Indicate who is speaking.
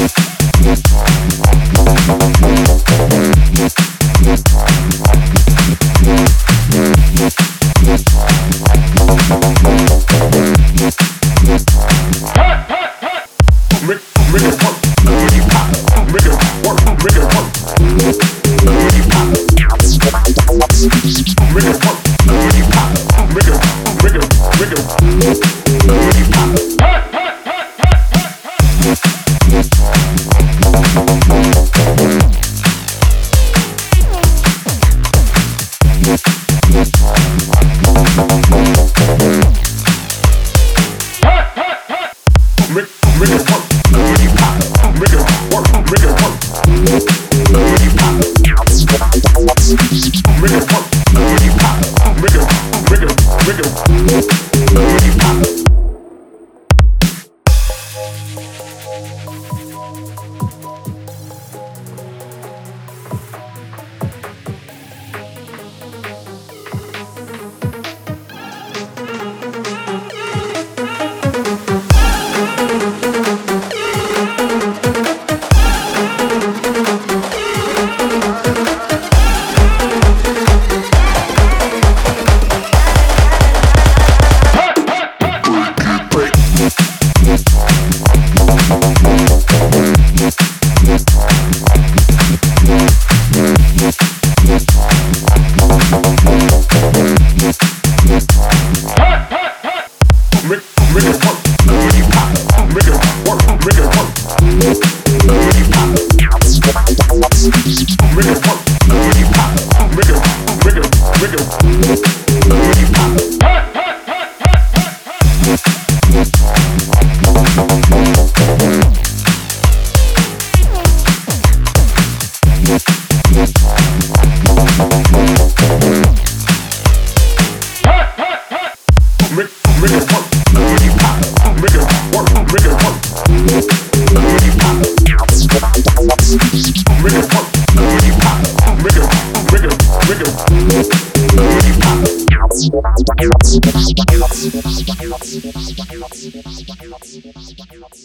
Speaker 1: Make it work, Make, make it Make it work. Make it work. Thank you.